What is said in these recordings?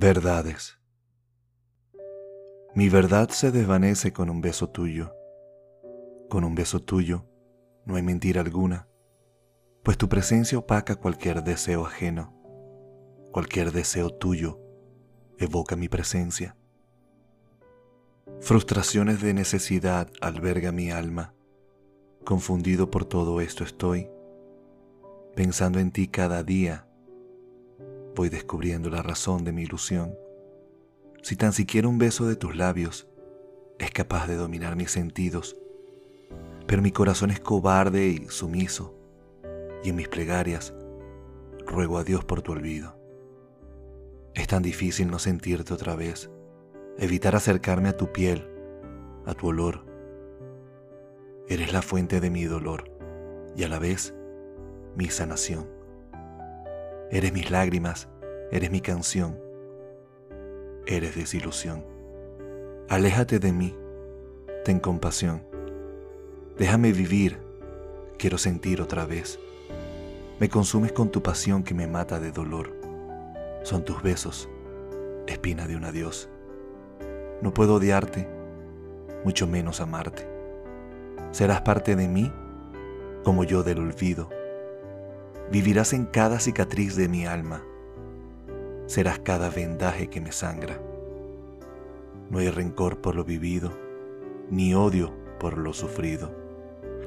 Verdades. Mi verdad se desvanece con un beso tuyo. Con un beso tuyo no hay mentira alguna, pues tu presencia opaca cualquier deseo ajeno. Cualquier deseo tuyo evoca mi presencia. Frustraciones de necesidad alberga mi alma. Confundido por todo esto estoy, pensando en ti cada día voy descubriendo la razón de mi ilusión. Si tan siquiera un beso de tus labios es capaz de dominar mis sentidos, pero mi corazón es cobarde y sumiso, y en mis plegarias ruego a Dios por tu olvido. Es tan difícil no sentirte otra vez, evitar acercarme a tu piel, a tu olor. Eres la fuente de mi dolor y a la vez mi sanación. Eres mis lágrimas, eres mi canción, eres desilusión. Aléjate de mí, ten compasión. Déjame vivir, quiero sentir otra vez. Me consumes con tu pasión que me mata de dolor. Son tus besos, espina de un adiós. No puedo odiarte, mucho menos amarte. Serás parte de mí como yo del olvido Vivirás en cada cicatriz de mi alma. Serás cada vendaje que me sangra. No hay rencor por lo vivido, ni odio por lo sufrido,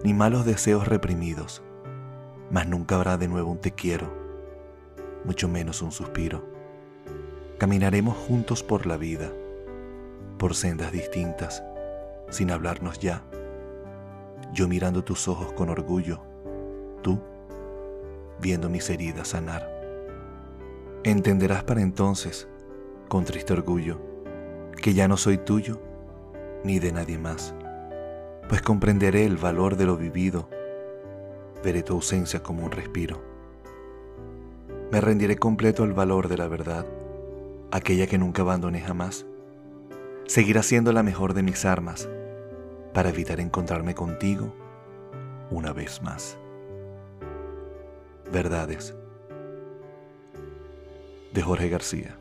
ni malos deseos reprimidos, mas nunca habrá de nuevo un te quiero, mucho menos un suspiro. Caminaremos juntos por la vida, por sendas distintas, sin hablarnos ya. Yo mirando tus ojos con orgullo, tú viendo mis heridas sanar. Entenderás para entonces, con triste orgullo, que ya no soy tuyo ni de nadie más, pues comprenderé el valor de lo vivido, veré tu ausencia como un respiro. Me rendiré completo al valor de la verdad, aquella que nunca abandoné jamás. Seguirá siendo la mejor de mis armas para evitar encontrarme contigo una vez más verdades de Jorge García.